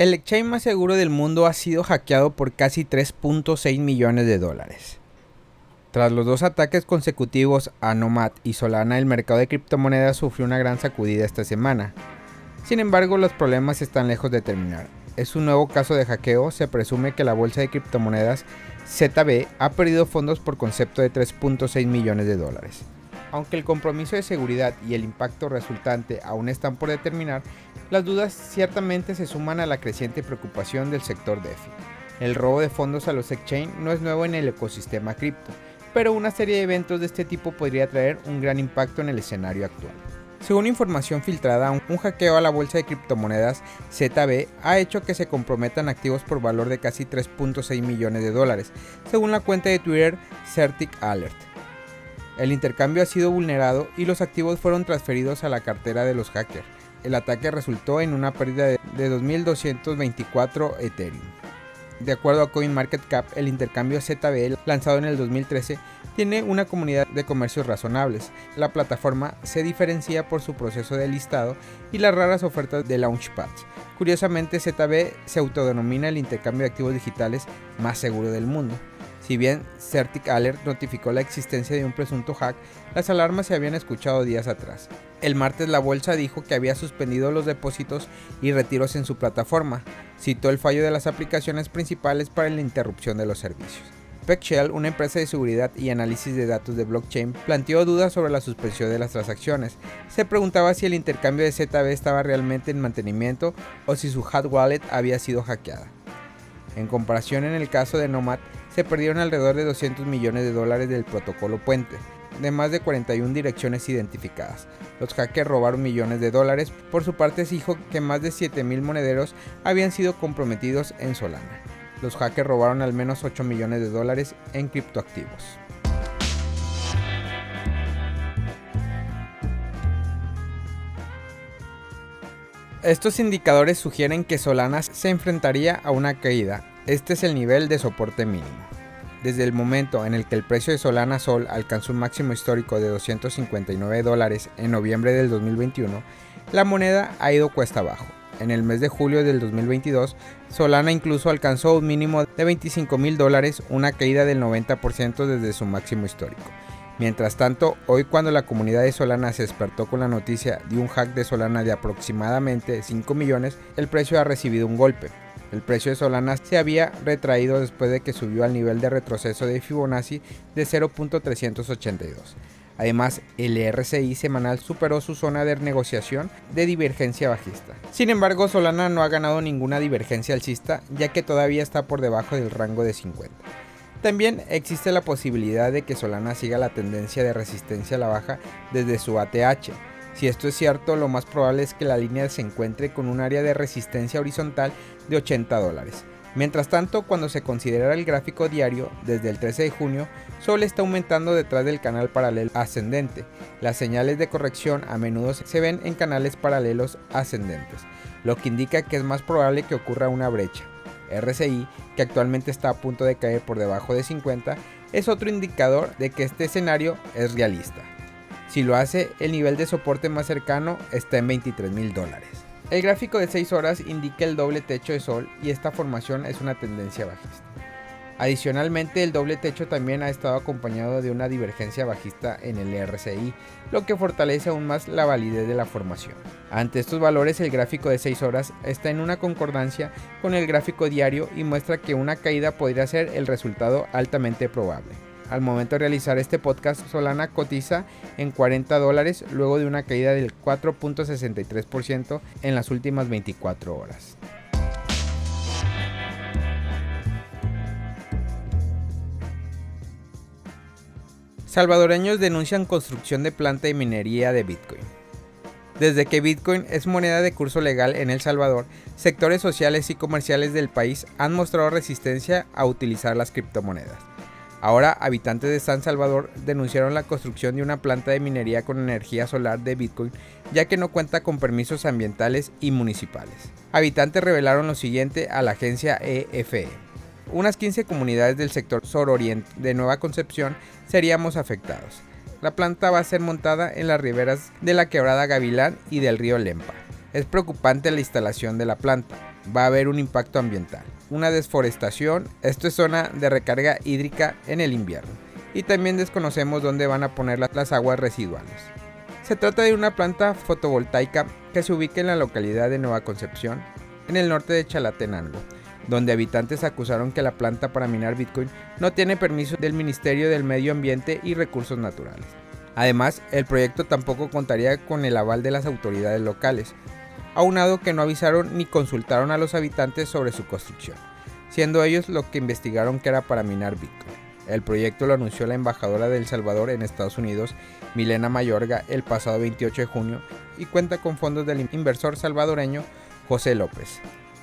El exchange más seguro del mundo ha sido hackeado por casi 3.6 millones de dólares. Tras los dos ataques consecutivos a Nomad y Solana, el mercado de criptomonedas sufrió una gran sacudida esta semana. Sin embargo, los problemas están lejos de terminar. Es un nuevo caso de hackeo, se presume que la bolsa de criptomonedas ZB ha perdido fondos por concepto de 3.6 millones de dólares. Aunque el compromiso de seguridad y el impacto resultante aún están por determinar, las dudas ciertamente se suman a la creciente preocupación del sector DeFi. El robo de fondos a los exchange no es nuevo en el ecosistema cripto, pero una serie de eventos de este tipo podría traer un gran impacto en el escenario actual. Según información filtrada, un hackeo a la bolsa de criptomonedas ZB ha hecho que se comprometan activos por valor de casi 3.6 millones de dólares, según la cuenta de Twitter Certic Alert. El intercambio ha sido vulnerado y los activos fueron transferidos a la cartera de los hackers. El ataque resultó en una pérdida de 2.224 Ethereum. De acuerdo a CoinMarketCap, el intercambio ZBL lanzado en el 2013 tiene una comunidad de comercios razonables. La plataforma se diferencia por su proceso de listado y las raras ofertas de Launchpads. Curiosamente, ZB se autodenomina el intercambio de activos digitales más seguro del mundo. Si bien Certic Alert notificó la existencia de un presunto hack, las alarmas se habían escuchado días atrás. El martes la bolsa dijo que había suspendido los depósitos y retiros en su plataforma. Citó el fallo de las aplicaciones principales para la interrupción de los servicios. PeckShell, una empresa de seguridad y análisis de datos de blockchain, planteó dudas sobre la suspensión de las transacciones. Se preguntaba si el intercambio de ZB estaba realmente en mantenimiento o si su hot wallet había sido hackeada. En comparación en el caso de Nomad, se perdieron alrededor de 200 millones de dólares del protocolo puente, de más de 41 direcciones identificadas. Los hackers robaron millones de dólares. Por su parte se dijo que más de 7.000 monederos habían sido comprometidos en Solana. Los hackers robaron al menos 8 millones de dólares en criptoactivos. Estos indicadores sugieren que Solana se enfrentaría a una caída. Este es el nivel de soporte mínimo. Desde el momento en el que el precio de Solana Sol alcanzó un máximo histórico de 259 dólares en noviembre del 2021, la moneda ha ido cuesta abajo. En el mes de julio del 2022, Solana incluso alcanzó un mínimo de 25 mil dólares, una caída del 90% desde su máximo histórico. Mientras tanto, hoy cuando la comunidad de Solana se despertó con la noticia de un hack de Solana de aproximadamente 5 millones, el precio ha recibido un golpe. El precio de Solana se había retraído después de que subió al nivel de retroceso de Fibonacci de 0.382. Además, el RSI semanal superó su zona de negociación de divergencia bajista. Sin embargo, Solana no ha ganado ninguna divergencia alcista, ya que todavía está por debajo del rango de 50. También existe la posibilidad de que Solana siga la tendencia de resistencia a la baja desde su ATH, si esto es cierto, lo más probable es que la línea se encuentre con un área de resistencia horizontal de 80 dólares. Mientras tanto, cuando se considera el gráfico diario, desde el 13 de junio, Sol está aumentando detrás del canal paralelo ascendente. Las señales de corrección a menudo se ven en canales paralelos ascendentes, lo que indica que es más probable que ocurra una brecha. RSI, que actualmente está a punto de caer por debajo de 50, es otro indicador de que este escenario es realista. Si lo hace, el nivel de soporte más cercano está en 23 mil dólares. El gráfico de 6 horas indica el doble techo de sol y esta formación es una tendencia bajista. Adicionalmente, el doble techo también ha estado acompañado de una divergencia bajista en el RSI, lo que fortalece aún más la validez de la formación. Ante estos valores, el gráfico de 6 horas está en una concordancia con el gráfico diario y muestra que una caída podría ser el resultado altamente probable. Al momento de realizar este podcast, Solana cotiza en 40 dólares luego de una caída del 4.63% en las últimas 24 horas. Salvadoreños denuncian construcción de planta de minería de Bitcoin. Desde que Bitcoin es moneda de curso legal en El Salvador, sectores sociales y comerciales del país han mostrado resistencia a utilizar las criptomonedas. Ahora, habitantes de San Salvador denunciaron la construcción de una planta de minería con energía solar de Bitcoin, ya que no cuenta con permisos ambientales y municipales. Habitantes revelaron lo siguiente a la agencia EFE. E. Unas 15 comunidades del sector sororiente de Nueva Concepción seríamos afectados. La planta va a ser montada en las riberas de la quebrada Gavilán y del río Lempa. Es preocupante la instalación de la planta va a haber un impacto ambiental, una desforestación, esto es zona de recarga hídrica en el invierno, y también desconocemos dónde van a poner las aguas residuales. Se trata de una planta fotovoltaica que se ubica en la localidad de Nueva Concepción, en el norte de Chalatenango, donde habitantes acusaron que la planta para minar Bitcoin no tiene permiso del Ministerio del Medio Ambiente y Recursos Naturales. Además, el proyecto tampoco contaría con el aval de las autoridades locales, aunado que no avisaron ni consultaron a los habitantes sobre su construcción, siendo ellos los que investigaron que era para minar Bitcoin. El proyecto lo anunció la embajadora de El Salvador en Estados Unidos, Milena Mayorga, el pasado 28 de junio y cuenta con fondos del inversor salvadoreño José López.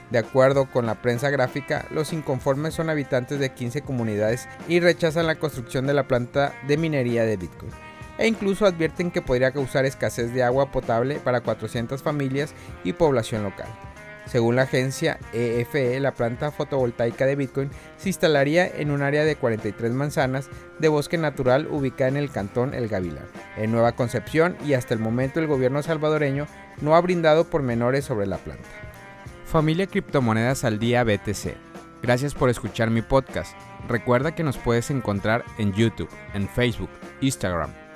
De acuerdo con la prensa gráfica, los inconformes son habitantes de 15 comunidades y rechazan la construcción de la planta de minería de Bitcoin. E incluso advierten que podría causar escasez de agua potable para 400 familias y población local. Según la agencia EFE, e, la planta fotovoltaica de Bitcoin se instalaría en un área de 43 manzanas de bosque natural ubicada en el cantón El Gavilán, en Nueva Concepción, y hasta el momento el gobierno salvadoreño no ha brindado pormenores sobre la planta. Familia Criptomonedas al Día BTC. Gracias por escuchar mi podcast. Recuerda que nos puedes encontrar en YouTube, en Facebook, Instagram,